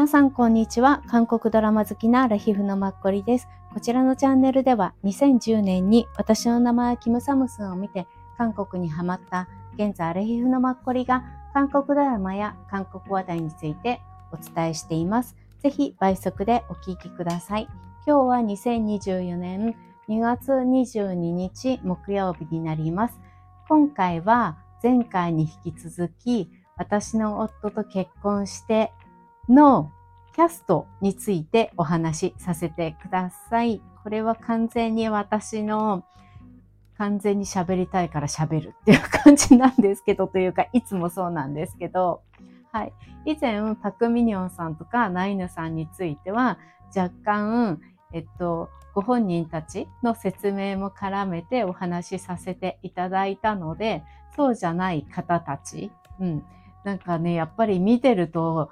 皆さんこんにちは。韓国ドラマ好きなラヒフのマッコリです。こちらのチャンネルでは2010年に私の名前はキムサムスンを見て韓国にハマった現在アラヒフのマッコリが韓国ドラマや韓国話題についてお伝えしています。ぜひ倍速でお聞きください。今日は2024年2月22日木曜日になります。今回は前回に引き続き私の夫と結婚してのキャストについてお話しさせてください。これは完全に私の完全に喋りたいから喋るっていう感じなんですけど、というか、いつもそうなんですけど、はい。以前、パクミニョンさんとかナイヌさんについては、若干、えっと、ご本人たちの説明も絡めてお話しさせていただいたので、そうじゃない方たち、うん。なんかね、やっぱり見てると、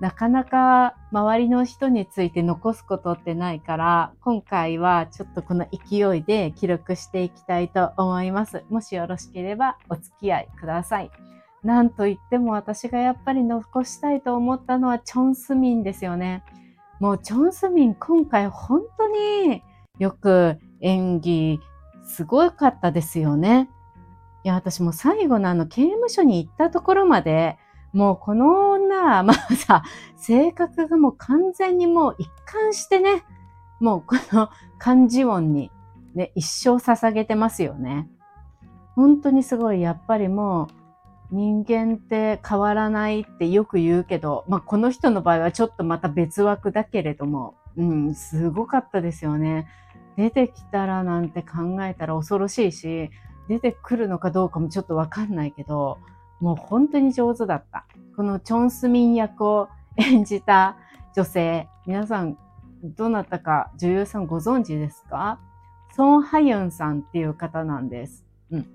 なかなか周りの人について残すことってないから、今回はちょっとこの勢いで記録していきたいと思います。もしよろしければお付き合いください。なんといっても私がやっぱり残したいと思ったのはチョンスミンですよね。もうチョンスミン今回本当によく演技すごかったですよね。いや、私も最後のあの刑務所に行ったところまでもうこの女は まだ性格がもう完全にもう一貫してね、もうこの漢字音にね、一生捧げてますよね。本当にすごい、やっぱりもう人間って変わらないってよく言うけど、まあこの人の場合はちょっとまた別枠だけれども、うん、すごかったですよね。出てきたらなんて考えたら恐ろしいし、出てくるのかどうかもちょっとわかんないけど、もう本当に上手だった。このチョンスミン役を演じた女性、皆さんどなたか女優さんご存知ですか？ソン・ハユンさんっていう方なんです。うん。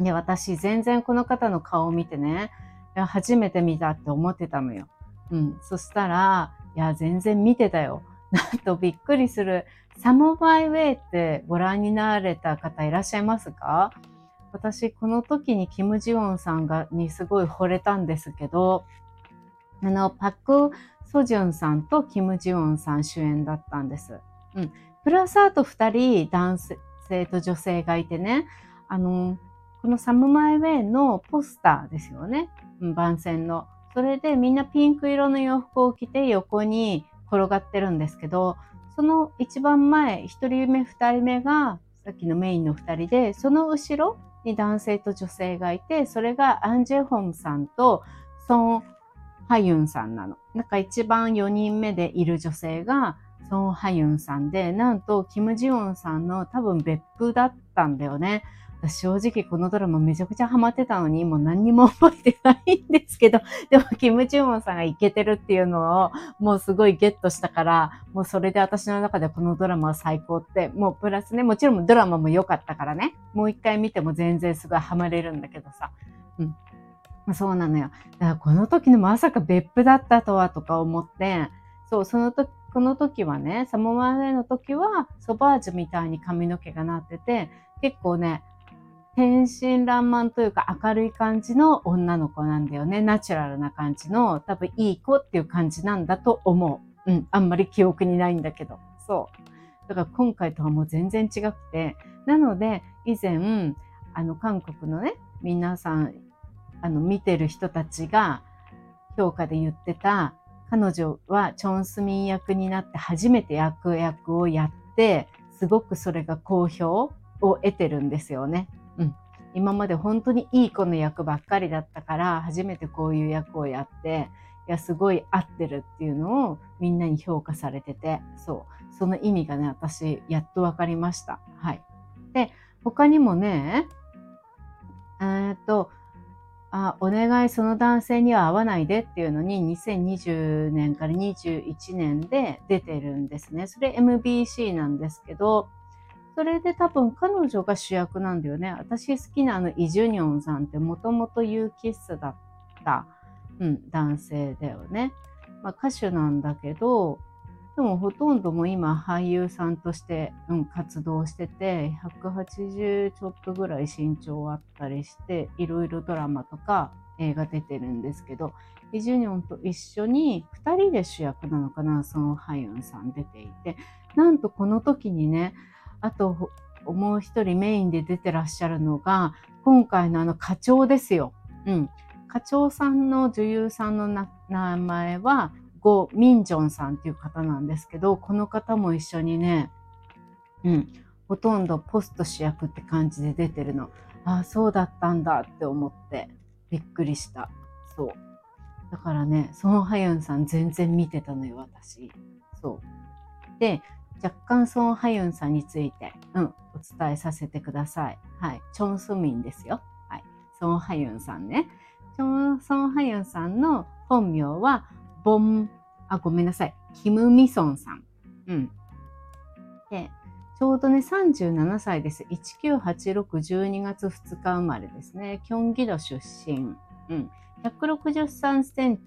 で、私全然この方の顔を見てね、初めて見たって思ってたのよ。うん。そしたら、いや、全然見てたよ。なんとびっくりする。サムバイウェイってご覧になられた方いらっしゃいますか？私この時にキム・ジウォンさんがにすごい惚れたんですけど、あの、パク・ソジュンさんとキム・ジウォンさん主演だったんです。うん。プラスあと二人男性と女性がいてね、あの、このサムマイウェイのポスターですよね。うん、番宣の。それでみんなピンク色の洋服を着て横に転がってるんですけど、その一番前、一人目、二人目がさっきのメインの二人で、その後ろ、に男性と女性がいて、それがアンジェホンさんとソン・ハユンさんなの。なんか一番4人目でいる女性がソン・ハユンさんで、なんとキム・ジヨンさんの多分別府だったんだよね。正直このドラマめちゃくちゃハマってたのに、もう何にも覚えてないんですけど、でもキム・ジュンさんがイケてるっていうのをもうすごいゲットしたから、もうそれで私の中でこのドラマは最高って、もうプラスね、もちろんドラマも良かったからね、もう一回見ても全然すごいハマれるんだけどさ。うん。そうなのよ。だからこの時のまさか別府だったとはとか思って、そう、その時、この時はね、サモマネの時はソバージュみたいに髪の毛がなってて、結構ね、天真爛漫というか明るい感じの女の子なんだよね。ナチュラルな感じの、多分いい子っていう感じなんだと思う。うん、あんまり記憶にないんだけど。そう。だから今回とはもう全然違くて。なので、以前、あの、韓国のね、皆さん、あの、見てる人たちが評価で言ってた、彼女はチョンスミン役になって初めて役役をやって、すごくそれが好評を得てるんですよね。今まで本当にいい子の役ばっかりだったから初めてこういう役をやっていやすごい合ってるっていうのをみんなに評価されててそうその意味がね私やっと分かりました。はい、で他にもねえっとあお願いその男性には会わないでっていうのに2020年から21年で出てるんですね。それ MBC なんですけどそれで多分彼女が主役なんだよね。私好きなあのイ・ジュニョンさんってもともとユーキッスだった、うん、男性だよね。まあ、歌手なんだけど、でもほとんども今俳優さんとして、うん、活動してて180ちょっとぐらい身長あったりしていろいろドラマとか映画出てるんですけどイ・ジュニョンと一緒に2人で主役なのかなそのハユンさん出ていてなんとこの時にねあともう一人メインで出てらっしゃるのが今回のあの課長ですよ。うん、課長さんの女優さんの名前はゴ・ミンジョンさんっていう方なんですけどこの方も一緒にね、うん、ほとんどポスト主役って感じで出てるの。ああそうだったんだって思ってびっくりした。そう。だからね、ソン・ハユンさん全然見てたのよ、私。そう。で、若干ソン・ハユンさんについて、うん、お伝えさせてください。はい。チョン・スミンですよ。はい。ソン・ハユンさんね。チョン・ソン・ハユンさんの本名は、ボン、あ、ごめんなさい。キム・ミソンさん。うん。で、ちょうどね、37歳です。1986、12月2日生まれですね。キョンギド出身。うん。163セン、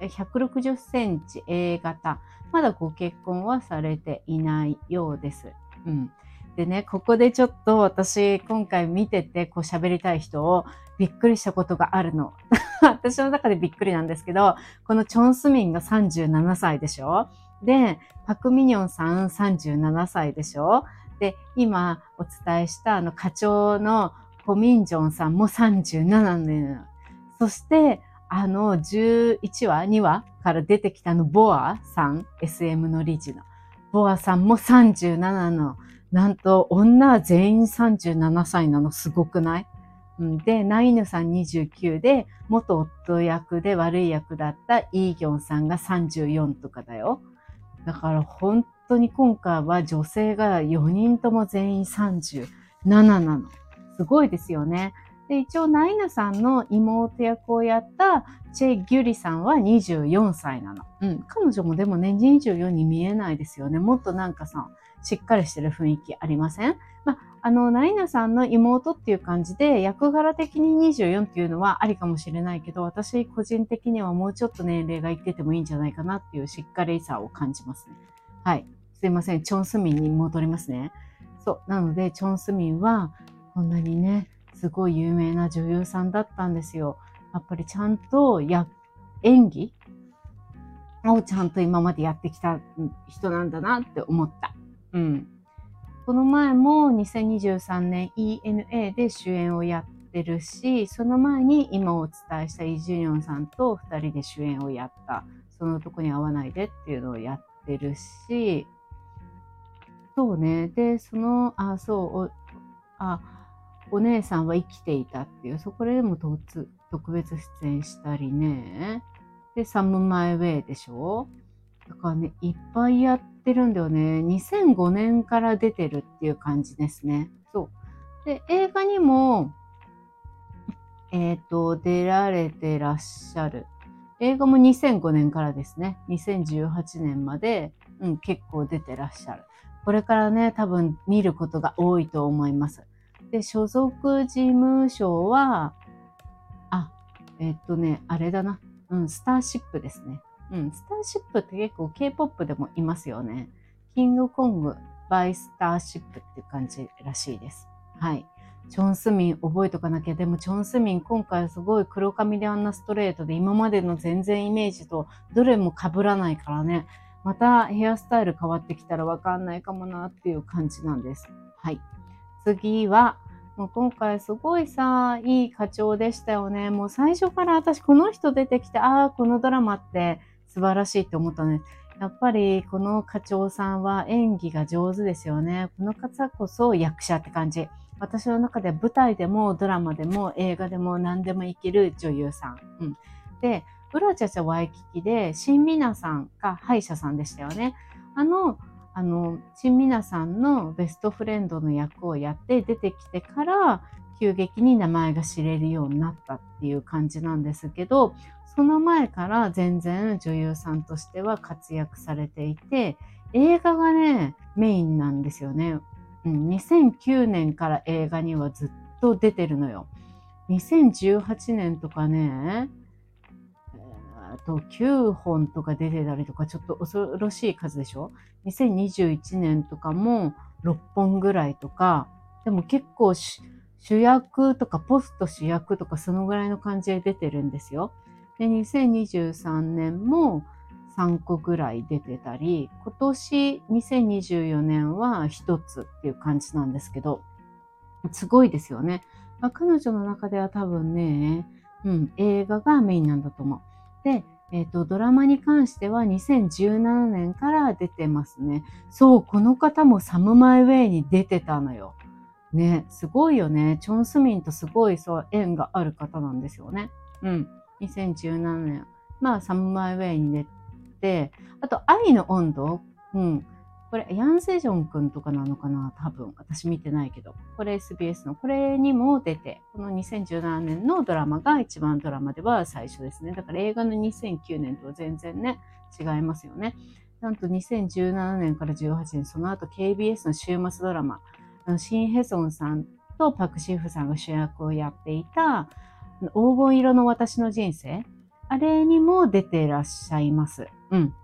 160センチ A 型。まだご結婚はされていないようです。うん。でね、ここでちょっと私今回見ててこう喋りたい人をびっくりしたことがあるの。私の中でびっくりなんですけど、このチョンスミンが37歳でしょで、パクミニョンさん37歳でしょで、今お伝えしたあの課長のコミンジョンさんも37年。そして、あの11話、2話から出てきたのボアさん、SM の理事の。ボアさんも37の。なんと女は全員37歳なのすごくない？で、ナイヌさん29で、元夫役で悪い役だったイーギョンさんが34とかだよ。だから本当に今回は女性が4人とも全員37なの。すごいですよね。で、一応ナイヌさんの妹役をやったチェ・ギュリさんは24歳なの。うん。彼女もでもね、24に見えないですよね。もっとなんかさ、しっかりしてる雰囲気ありません？まあ、あの、ナイナさんの妹っていう感じで、役柄的に24っていうのはありかもしれないけど、私個人的にはもうちょっと年齢がいっててもいいんじゃないかなっていうしっかりさを感じますね。はい。すいません。チョンスミンに戻りますね。そう。なので、チョンスミンは、こんなにね、すごい有名な女優さんだったんですよ。やっぱりちゃんとや演技？をちゃんと今までやってきた人なんだなって思った。うん。この前も2023年 ENA で主演をやってるし、その前に今お伝えしたイ・ジュニョンさんと2人で主演をやった。そのとこに合わないでっていうのをやってるし、そうね。で、その、あ、そう、あ、お姉さんは生きていたっていう、そこでも特別出演したりね。で、サム・マイ・ウェイでしょ？だからね、いっぱいやってるんだよね。2005年から出てるっていう感じですね。そう。で、映画にも、えっ、ー、と、出られてらっしゃる。映画も2005年からですね。2018年まで、うん、結構出てらっしゃる。これからね、多分見ることが多いと思います。で、所属事務所は、あ、えっ、とね、あれだな。うん、スターシップですね。うん、スターシップって結構 K-POP でもいますよね。キングコングバイスターシップっていう感じらしいです。はい。チョン・スミン覚えとかなきゃ。でもチョン・スミン今回すごい黒髪であんなストレートで今までの全然イメージとどれも被らないからね。またヘアスタイル変わってきたらわかんないかもなっていう感じなんです。はい。次は、もう今回すごいさ、いい課長でしたよね。もう最初から私この人出てきて、ああ、このドラマって素晴らしいって思ったね。やっぱりこの課長さんは演技が上手ですよね。この方こそ役者って感じ。私の中で舞台でもドラマでも映画でも何でもいける女優さん。うん、で、ウラチャチャワイキキで、新ミナさんが歯医者さんでしたよね。あの、あの、新ミナさんのベストフレンドの役をやって出てきてから、急激に名前が知れるようになったっていう感じなんですけど、その前から全然女優さんとしては活躍されていて、映画がね、メインなんですよね。うん、2009年から映画にはずっと出てるのよ。2018年とかね、あと9本とか出てたりとか、ちょっと恐ろしい数でしょ？?2021 年とかも6本ぐらいとか、でも結構主役とかポスト主役とかそのぐらいの感じで出てるんですよ。で、2023年も3個ぐらい出てたり、今年2024年は1つっていう感じなんですけど、すごいですよね。彼女の中では多分ね、うん、映画がメインなんだと思う。で、えっ、ー、と、ドラマに関しては2017年から出てますね。そう、この方もサムマイウェイに出てたのよ。ね、すごいよね。チョン・スミンとすごいそう縁がある方なんですよね。うん。2017年。まあ、サムマイウェイに出て、あと、愛の温度。うん。これ、ヤン・セジョン君とかなのかな？多分。私見てないけど。これ SBS の。これにも出て、この2017年のドラマが一番ドラマでは最初ですね。だから映画の2009年とは全然ね、違いますよね。なんと2017年から18年、その後 KBS の週末ドラマ、シン・ヘソンさんとパク・シーフさんが主役をやっていた黄金色の私の人生、あれにも出てらっしゃいます。うん。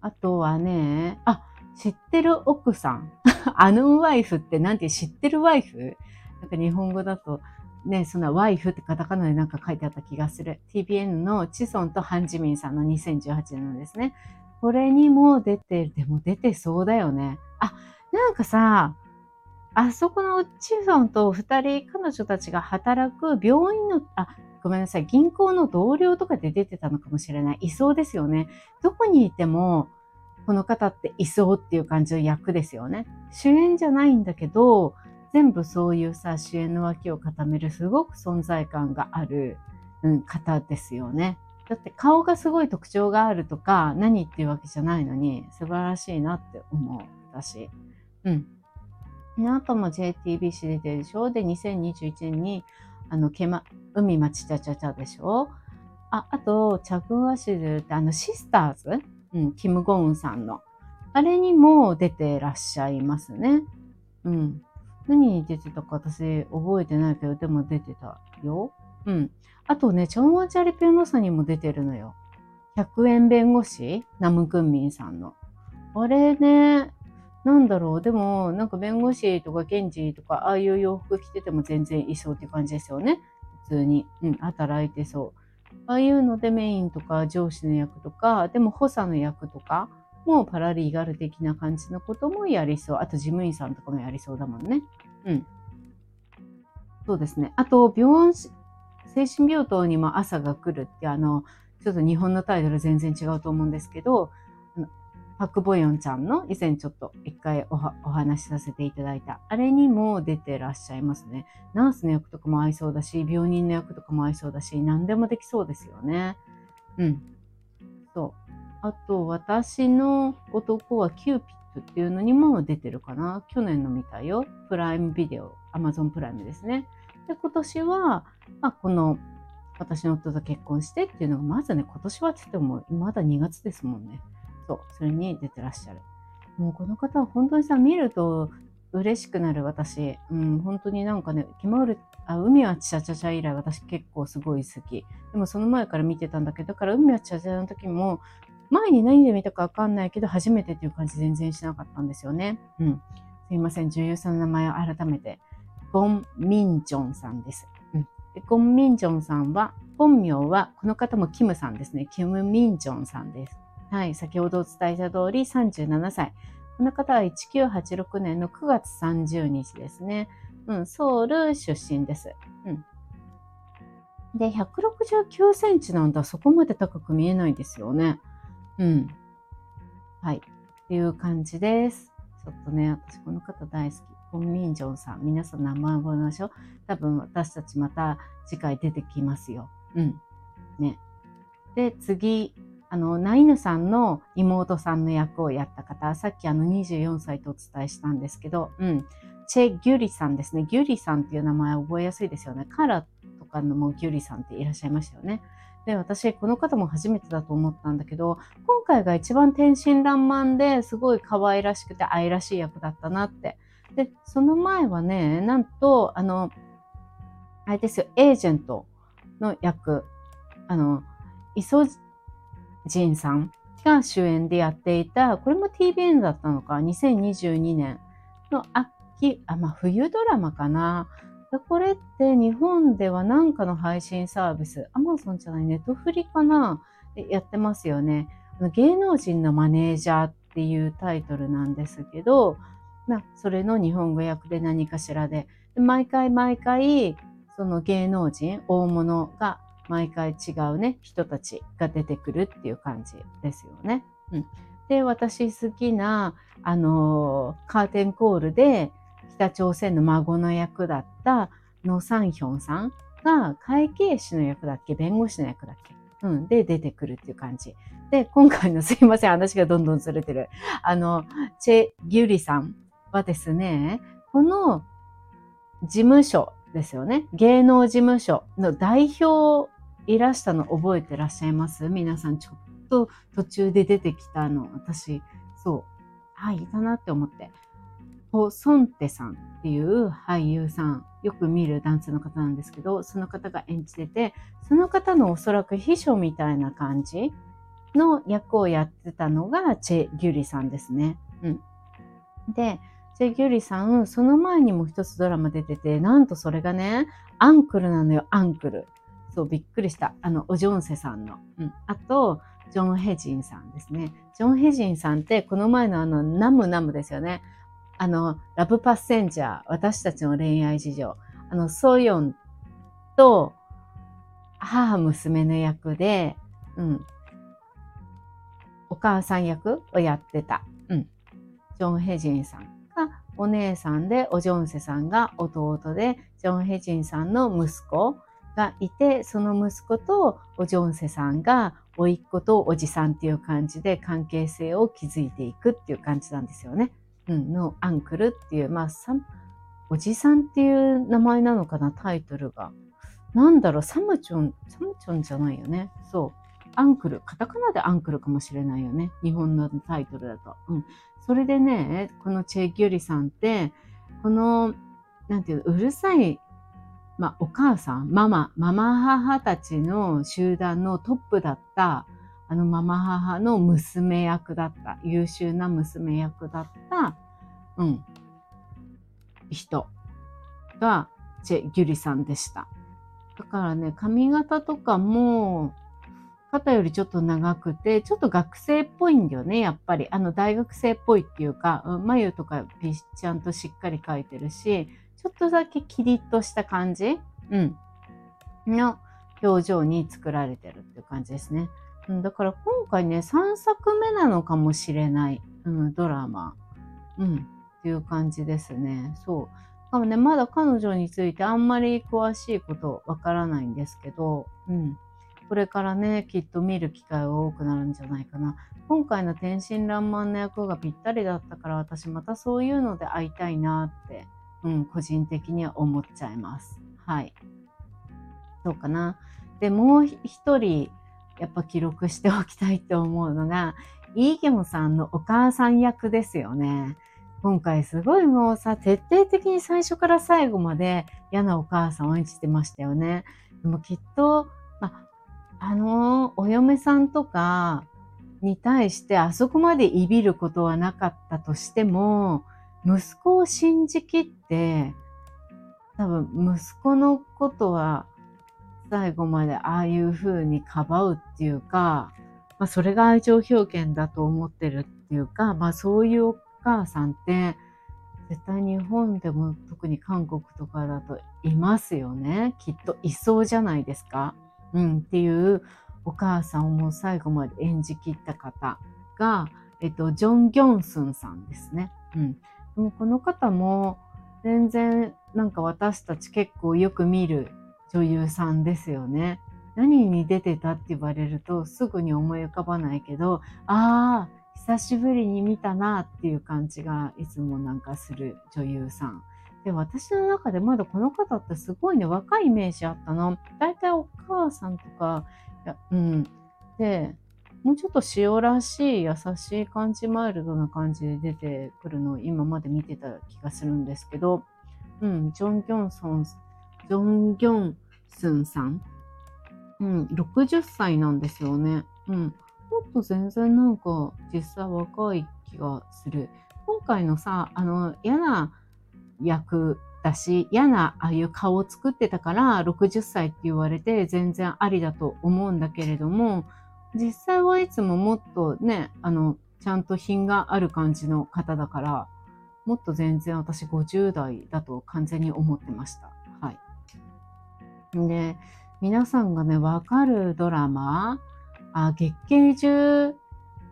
あとはね、あ、知ってる奥さん。あのワイフってなんて知ってるワイフ？なんか日本語だとね、そんなワイフってカタカナでなんか書いてあった気がする。TBN のチソンとハンジミンさんの2018年のですね。これにも出て、でも出てそうだよね。あ、なんかさ、あそこのチソンと二人彼女たちが働く病院の、あ、ごめんなさい、銀行の同僚とかで出てたのかもしれない。いそうですよね。どこにいても、この方っていそうっていう感じの役ですよね。主演じゃないんだけど、全部そういうさ、主演の脇を固めるすごく存在感がある、うん、方ですよね。だって顔がすごい特徴があるとか、何っていうわけじゃないのに、素晴らしいなって思う、私。うん。あとも JTBC 出てるでしょで、2021年に、あの、けま、海町ちゃちゃちゃでしょ？あ、あと、チャグワシルってあの、シスターズ？うん、キム・ゴウンさんの。あれにも出てらっしゃいますね。うん。何に出てたか私覚えてないけど、でも出てたよ。うん。あとね、チョンワチャリピョノサにも出てるのよ。100円弁護士？ナム・クンミンさんの。あれね、なんだろう。でも、なんか弁護士とか検事とか、ああいう洋服着てても全然いそうって感じですよね。普通に。うん、働いてそう。ああいうのでメインとか上司の役とか、でも補佐の役とか、もうパラリーガル的な感じのこともやりそう。あと事務員さんとかもやりそうだもんね。うん。そうですね。あと、病精神病棟にも朝が来るってあの、ちょっと日本のタイトル全然違うと思うんですけど、パク・ボヨンちゃんの以前ちょっと一回お話しさせていただいた、あれにも出てらっしゃいますね。ナースの役とかも合いそうだし、病人の役とかも合いそうだし、何でもできそうですよね。うん。そう。あと、私の男はキューピットっていうのにも出てるかな。去年の見たよ。プライムビデオ、アマゾンプライムですね。で、今年は、まあ、この私の夫と結婚してっていうのが、まずね、今年はって言っても、まだ2月ですもんね。そう、それに出てらっしゃる。もうこの方は本当にさ、見ると嬉しくなる私。うん、本当になんかね、キマウル、あ、海はチャチャチャ以来私結構すごい好き。でもその前から見てたんだけど、だから海はチャチャの時も、前に何で見たかわかんないけど、初めてっていう感じ全然しなかったんですよね。うん。すいません、女優さんの名前を改めて。ゴン・ミンジョンさんです。うん。でゴン・ミンジョンさんは、本名は、この方もキムさんですね。キム・ミンジョンさんです。はい、先ほどお伝えした通り37歳。この方は1986年の9月30日ですね。うん、ソウル出身です。うん。で、169センチなんだ。そこまで高く見えないですよね。うん。はい。っていう感じです。ちょっとね、私この方大好き。コンミンジョンさん。皆さん名前覚えましょう。多分私たちまた次回出てきますよ。うん。ね。で、次、あの、ナイヌさんの妹さんの役をやった方、さっきあの24歳とお伝えしたんですけど、うん、チェ・ギュリさんですね。ギュリさんっていう名前覚えやすいですよね。カラとかのもギュリさんっていらっしゃいましたよね。で、私、この方も初めてだと思ったんだけど、今回が一番天真爛漫ですごい可愛らしくて愛らしい役だったなって。で、その前はね、なんと、あの、あれですよ、エージェントの役あの、イソジンさんが主演でやっていた、これも TVN だったのか、2022年の秋、あ、まあ冬ドラマかな。これって日本では何かの配信サービス、アマゾンじゃない、ネットフリかなやってますよね。芸能人のマネージャーっていうタイトルなんですけど、まあ、それの日本語訳で何かしらで、毎回毎回、その芸能人、大物が毎回違うね、人たちが出てくるっていう感じですよね。うん、で、私好きな、あのー、カーテンコールで北朝鮮の孫の役だったノ・サンヒョンさんが会計士の役だっけ弁護士の役だっけうん、で出てくるっていう感じ。で、今回のすいません、話がどんどんずれてる。あの、チェ・ギュリさんはですね、この事務所ですよね。芸能事務所の代表いらしたの覚えてらっしゃいます？皆さんちょっと途中で出てきたの、私、そう、あ、いたなって思って。ホ・ソンテさんっていう俳優さん、よく見る男性の方なんですけど、その方が演じてて、その方のおそらく秘書みたいな感じの役をやってたのがチェ・ギュリさんですね。うん。で、チェ・ギュリさん、その前にも一つドラマ出てて、なんとそれがね、アンクルなのよ、アンクル。そう、びっくりした。あの、おジョンセさんの。うん。あと、ジョン・ヘジンさんですね。ジョン・ヘジンさんって、この前のあの、ナムナムですよね。あの、ラブパッセンジャー、私たちの恋愛事情。あの、ソヨンと母娘の役で、うん、お母さん役をやってた、うん、ジョン・ヘジンさんがお姉さんで、おジョンセさんが弟で、ジョン・ヘジンさんの息子がいて、その息子とおジョンセさんが甥っ子とおじさんっていう感じで関係性を築いていくっていう感じなんですよね。うん、のアンクルっていう、まあ、おじさんっていう名前なのかな、タイトルが。なんだろう、サムチョン、サムチョンじゃないよね。そう。アンクル、カタカナでアンクルかもしれないよね。日本のタイトルだと。うん。それでね、このチェ・ギュリさんって、この、なんていうの、うるさい、まあ、お母さん、ママ、ママ母たちの集団のトップだった、あのママ母の娘役だった、優秀な娘役だった、うん、人がチェ・ギュリさんでした。だからね、髪型とかも、肩よりちょっと長くて、ちょっと学生っぽいんだよね、やっぱり。あの、大学生っぽいっていうか、眉とかピッちゃんとしっかり描いてるし、ちょっとだけキリッとした感じ？うん。の表情に作られてるっていう感じですね。うん、だから今回ね、3作目なのかもしれない、うん、ドラマ。うん、っていう感じですね。そう。かもね、まだ彼女についてあんまり詳しいことわからないんですけど、うん。これからね、きっと見る機会が多くなるんじゃないかな。今回の天真爛漫な役がぴったりだったから、私またそういうので会いたいなって、うん、個人的には思っちゃいます。はい。そうかな。で、もう一人、やっぱ記録しておきたいって思うのが、イーギョンさんのお母さん役ですよね。今回すごいもうさ、徹底的に最初から最後まで嫌なお母さんを演じてましたよね。でもきっと、まあの、お嫁さんとかに対してあそこまでいびることはなかったとしても、息子を信じきって、多分息子のことは最後までああいう風にかばうっていうか、まあ、それが愛情表現だと思ってるっていうか、まあ、そういうお母さんって絶対日本でも特に韓国とかだといますよね。きっといそうじゃないですか。うん、っていうお母さんをもう最後まで演じきった方が、えっと、ジョン・ギョンスンさんですね。うん。でもこの方も全然なんか私たち結構よく見る女優さんですよね。何に出てたって言われるとすぐに思い浮かばないけど、ああ、久しぶりに見たなっていう感じがいつもなんかする女優さん。で、私の中でまだこの方ってすごいね、若いイメージあったの。だいたいお母さんとか、うん。で、もうちょっと塩らしい優しい感じ、マイルドな感じで出てくるのを今まで見てた気がするんですけど、うん、ジョン・ギョンソン、ジョン・ギョンスンさん？うん、60歳なんですよね。うん。もっと全然なんか実際若い気がする。今回のさ、あの、嫌な役だし、嫌なああいう顔を作ってたから60歳って言われて全然ありだと思うんだけれども、実際はいつももっとね、あの、ちゃんと品がある感じの方だから、もっと全然私50代だと完全に思ってました。はい。で、皆さんがね、わかるドラマ、あ、月経中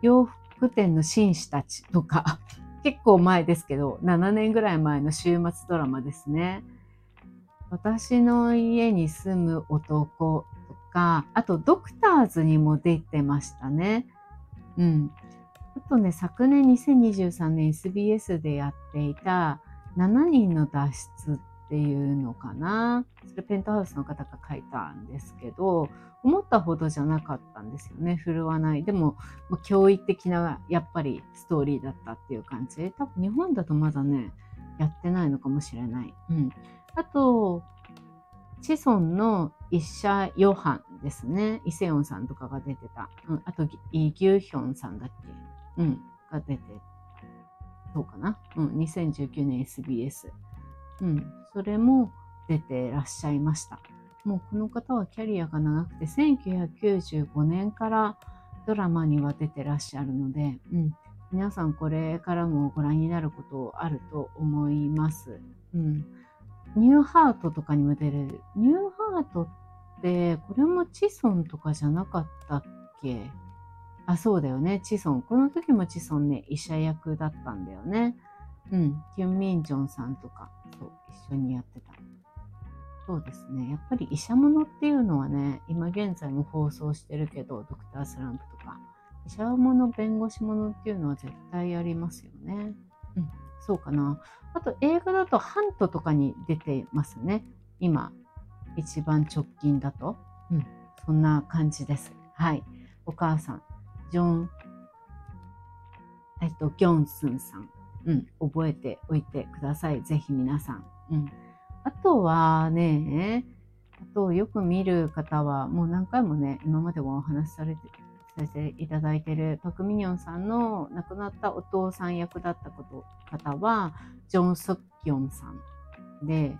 洋服店の紳士たちとか、結構前ですけど、7年ぐらい前の週末ドラマですね。私の家に住む男か、あとドクターズにも出てましたね。うん。あとね、昨年2023年 SBS でやっていた7人の脱出っていうのかな。それペントハウスの方が書いたんですけど、思ったほどじゃなかったんですよね。振るわない。でも、驚異的な、やっぱりストーリーだったっていう感じ。多分日本だとまだね、やってないのかもしれない。うん。あと、チソンの一社ヨハンですね。イセヨンさんとかが出てた。うん。あと、イギュヒョンさんだっけ？うん。が出て、そうかな？うん。2019年 SBS。うん。それも出てらっしゃいました。もうこの方はキャリアが長くて1995年からドラマには出てらっしゃるので、うん、皆さんこれからもご覧になることあると思います。うん、ニューハートとかにも出れる。ニューハートってこれもチソンとかじゃなかったっけ？あ、そうだよね。チソン。この時もチソンね、医者役だったんだよね。うん。キュン・ミンジョンさんとか、そう、一緒にやってた。そうですね。やっぱり医者ものっていうのはね、今現在も放送してるけど、ドクタースランプとか、医者もの、弁護士ものっていうのは絶対ありますよね。うん、そうかな。あと映画だとハントとかに出てますね。今、一番直近だと？うん、そんな感じです。はい。お母さん、ジョン、えっと、ギョンスンさん。うん、覚えておいてください。ぜひ皆さん。うん。あとはね、あとよく見る方は、もう何回もね、今までもお話しされて、させていただいているパク・ミニョンさんの亡くなったお父さん役だったこと方は、ジョン・ソッキョンさんで、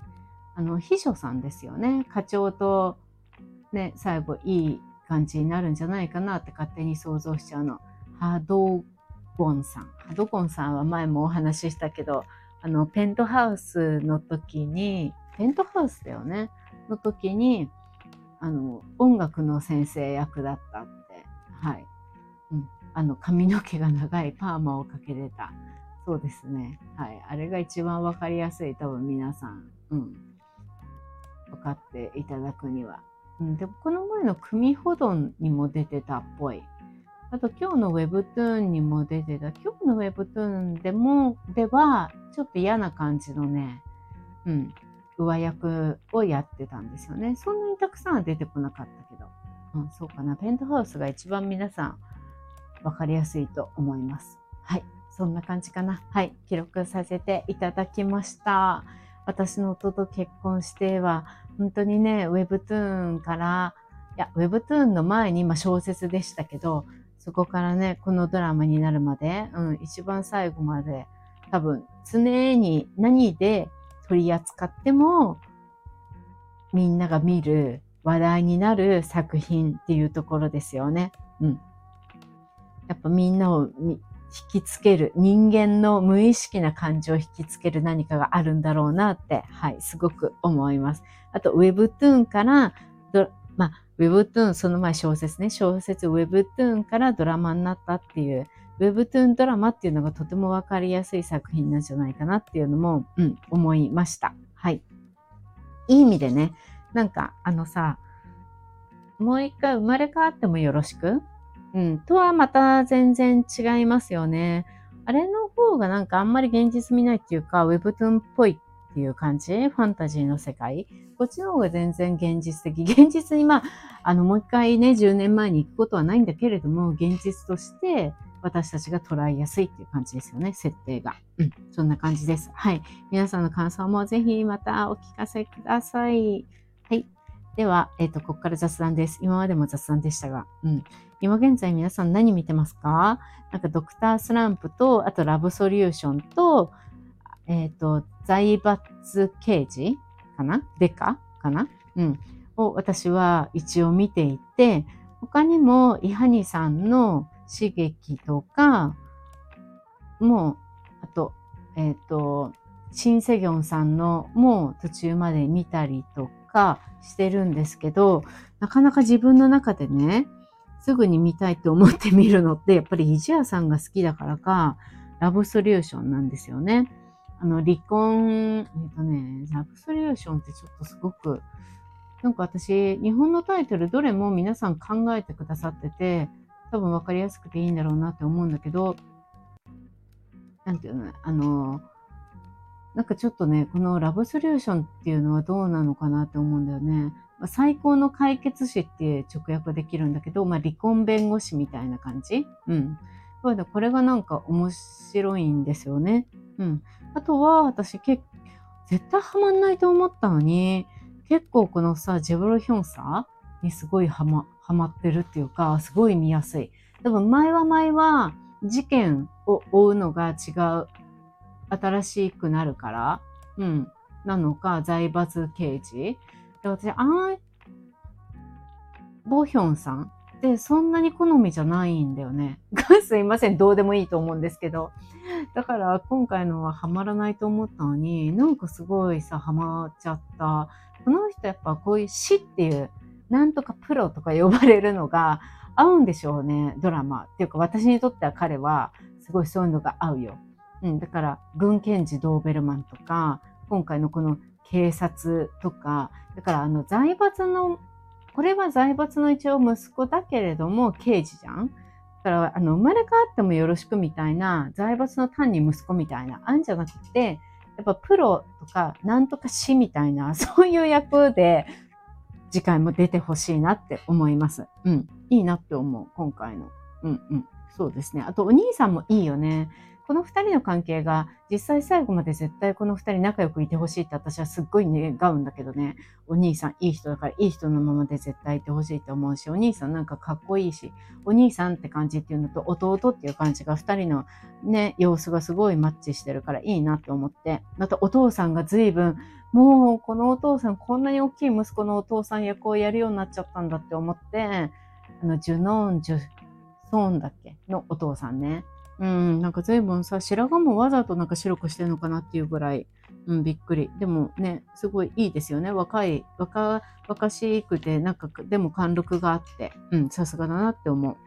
あの、秘書さんですよね。課長と、ね、最後いい感じになるんじゃないかなって勝手に想像しちゃうの。ハドゴンさん。ハドゴンさんは前もお話ししたけど、あの、ペントハウスの時に、ペントハウスだよね、の時に、あの、音楽の先生役だったって、はい。うん。あの、髪の毛が長いパーマをかけてた。そうですね。はい。あれが一番わかりやすい、多分皆さん、うん。分かっていただくには。うん。で、この前の組ほどにも出てたっぽい。あと今日の Webtoon にも出てた、今日の Webtoon でも、では、ちょっと嫌な感じのね、うん、上役をやってたんですよね。そんなにたくさんは出てこなかったけど、うん、そうかな。ペントハウスが一番皆さん分かりやすいと思います。はい。そんな感じかな。はい。記録させていただきました。私の夫と結婚しては、本当にね、Webtoon から、いや、Webtoon の前に今小説でしたけど、そこからね、このドラマになるまで、うん、一番最後まで、多分、常に何で取り扱っても、みんなが見る話題になる作品っていうところですよね。うん。やっぱみんなを引きつける、人間の無意識な感情を引きつける何かがあるんだろうなって、はい、すごく思います。あと、Webtoon からまあ、Webtoon、その前小説ね、小説 Webtoon からドラマになったっていう、Webtoon ドラマっていうのがとてもわかりやすい作品なんじゃないかなっていうのも、うん、思いました。はい。いい意味でね、なんか、あのさ、もう一回生まれ変わってもよろしく？うん、とはまた全然違いますよね。あれの方がなんかあんまり現実見ないっていうか、Webtoon っぽいっていう感じ？ファンタジーの世界？こっちの方が全然現実的。現実にまあ、あの、もう一回ね、10年前に行くことはないんだけれども、現実として私たちが捉えやすいっていう感じですよね、設定が。うん、そんな感じです。はい。皆さんの感想もぜひまたお聞かせください。はい。では、えっ、ー、と、ここから雑談です。今までも雑談でしたが、うん。今現在皆さん何見てますか？なんかドクタースランプと、あとラブソリューションと、えっ、ー、と、財閥刑事？かな？デカ？かな？うん。を私は一応見ていて、他にもイハニさんの刺激とか、もう、あと、えっ、ー、と、シン・セギョンさんのもう途中まで見たりとかしてるんですけど、なかなか自分の中でね、すぐに見たいと思って見るのって、やっぱりイジアさんが好きだからか、ラブソリューションなんですよね。あの、離婚、えっ、とね、ラブソリューションってちょっとすごく、なんか私、日本のタイトルどれも皆さん考えてくださってて、多分分かりやすくていいんだろうなって思うんだけど、なんていうの、あの、なんかちょっとね、このラブソリューションっていうのはどうなのかなって思うんだよね。最高の解決士って直訳できるんだけど、まあ、離婚弁護士みたいな感じ？うん。これがなんか面白いんですよね。うん。あとは私結絶対ハマんないと思ったのに、結構このさ、ジェブロヒョンサにすごいハマ、ハマってるっていうか、すごい見やすい。でも前は前は事件を追うのが違う新しくなるから、うん、なのか、財閥刑事？で、私、あん、ボヒョンさん？ってそんなに好みじゃないんだよね。すいません、どうでもいいと思うんですけど。だから今回のはハマらないと思ったのに、なんかすごいさ、ハマっちゃった。この人やっぱこういう死っていう、なんとかプロとか呼ばれるのが合うんでしょうね、ドラマ。っていうか私にとっては彼はすごいそういうのが合うよ。うん、だから軍検事ドーベルマンとか今回のこの警察とかだからあの財閥のこれは財閥の一応息子だけれども刑事じゃん？だからあの生まれ変わってもよろしくみたいな財閥の単に息子みたいなあんじゃなくてやっぱプロとかなんとか死みたいな そういう役で次回も出てほしいなって思います。うん。いいなって思う、今回の。うんうん。そうですね。あとお兄さんもいいよね。この二人の関係が実際最後まで絶対この二人仲良くいてほしいって私はすっごい願うんだけどね。お兄さんいい人だからいい人のままで絶対いてほしいと思うし、お兄さんなんかかっこいいし、お兄さんって感じっていうのと弟っていう感じが二人のね、様子がすごいマッチしてるからいいなと思って。またお父さんが随分もうこのお父さんこんなに大きい息子のお父さん役をやるようになっちゃったんだって思って、あの、ジュノン・ジュソーンだっけ？のお父さんね。うん、なんか随分さ、白髪もわざとなんか白くしてるのかなっていうぐらい、うん、びっくり。でもね、すごいいいですよね。若い、若、若しくて、なんか、でも貫禄があって、うん、さすがだなって思う。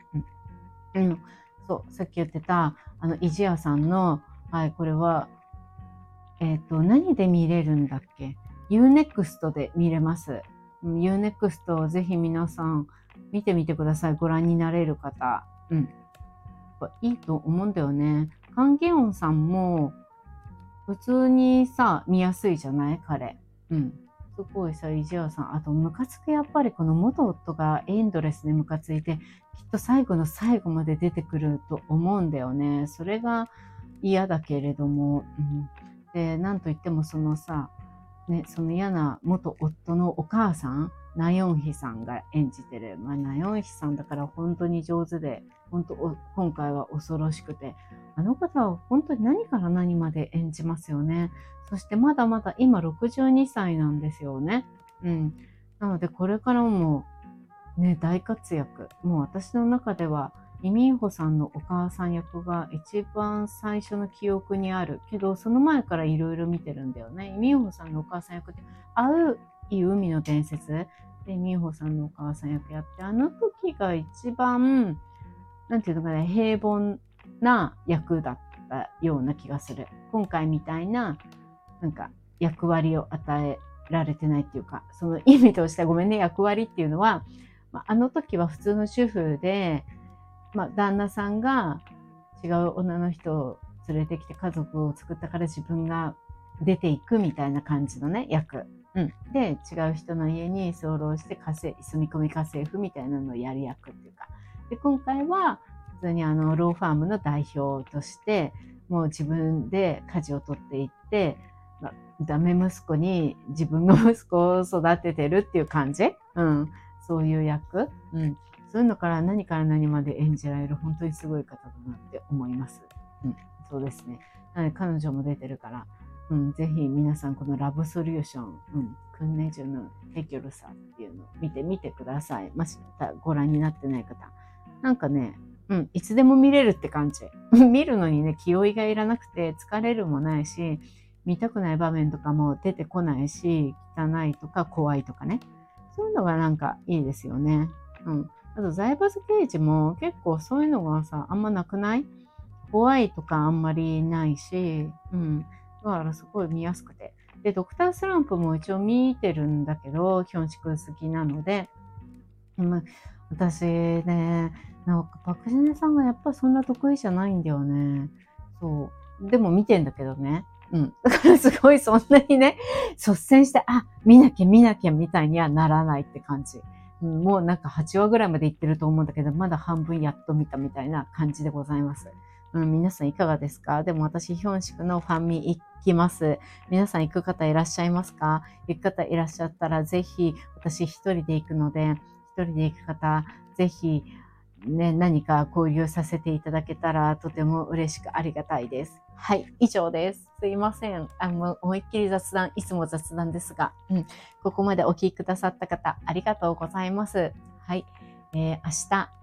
うん。うん、そう、さっき言ってた、あの、イジアさんの、はい、これは、えっ、ー、と、何で見れるんだっけ ?Unext で見れます。Unext をぜひ皆さん見てみてください。ご覧になれる方。うん。ぱいいと思うんだよね。カンゲオンさんも普通にさ、見やすいじゃない？彼。うん。すごいさ、イジアさん。あと、ムカつくやっぱりこの元夫がエンドレスでムカついて、きっと最後の最後まで出てくると思うんだよね。それが嫌だけれども。うん、で、なんといってもそのさ、ね、その嫌な元夫のお母さん、ナヨンヒさんが演じてる。まあ、ナヨンヒさんだから本当に上手で、本当今回は恐ろしくて、あの方は本当に何から何まで演じますよね。そしてまだまだ今62歳なんですよね。うん。なのでこれからもね、大活躍。もう私の中では、イミンホさんのお母さん役が一番最初の記憶にあるけど、その前からいろいろ見てるんだよね。イミンホさんのお母さん役って、会ういい海の伝説で、美穂さんのお母さん役やって、あの時が一番、なんていうのかな、平凡な役だったような気がする。今回みたいな、なんか役割を与えられてないっていうか、その意味としてごめんね、役割っていうのは、まあ、あの時は普通の主婦で、まあ、旦那さんが違う女の人を連れてきて家族を作ったから自分が出ていくみたいな感じのね、役。うん、で違う人の家に居候して家政住み込み家政婦みたいなのをやる役っていうかで今回は普通にあのローファームの代表としてもう自分で舵を取っていって、まダメ息子に自分の息子を育ててるっていう感じ、うん、そういう役、うん、そういうのから何から何まで演じられる本当にすごい方だなって思います。うん、そうですね。なので彼女も出てるから、うん、ぜひ皆さんこのラブソリューション、うん、クンネジュのヘキョルさんっていうのを見てみてください。もしご覧になってない方。なんかね、うん、いつでも見れるって感じ。見るのにね、気負いがいらなくて疲れるもないし、見たくない場面とかも出てこないし、汚いとか怖いとかね。そういうのがなんかいいですよね。うん。あと、財閥刑事も結構そういうのがさ、あんまなくない？怖いとかあんまりないし、うん。だからすごい見やすくて。で、ドクタースランプも一応見てるんだけど、ヒョンシク好きなので、うん、私ね、なんかパクジネさんがやっぱそんな得意じゃないんだよね。そう。でも見てんだけどね。うん。だからすごいそんなにね、率先して、あ、見なきゃ見なきゃみたいにはならないって感じ。うん、もうなんか8話ぐらいまで行ってると思うんだけど、まだ半分やっと見たみたいな感じでございます。うん、皆さんいかがですか？でも私、ヒョンシクのファンミ行きます。皆さん行く方いらっしゃいますか？行く方いらっしゃったら、ぜひ、私一人で行くので、一人で行く方、ぜひ、ね、何か交流させていただけたらとても嬉しくありがたいです。はい、以上です。すいません。あの、思いっきり雑談、いつも雑談ですが、うん、ここまでお聞きくださった方、ありがとうございます。はい、えー、明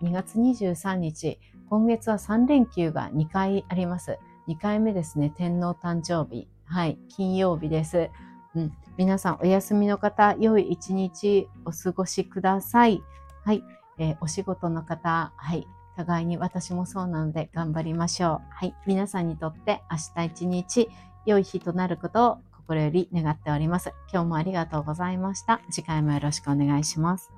日2月23日、今月は3連休が2回あります。2回目ですね、天皇誕生日。はい、金曜日です。うん、皆さんお休みの方、良い一日お過ごしください。はい、えー、お仕事の方、はい、互いに私もそうなので頑張りましょう。はい、皆さんにとって明日一日良い日となることを心より願っております。今日もありがとうございました。次回もよろしくお願いします。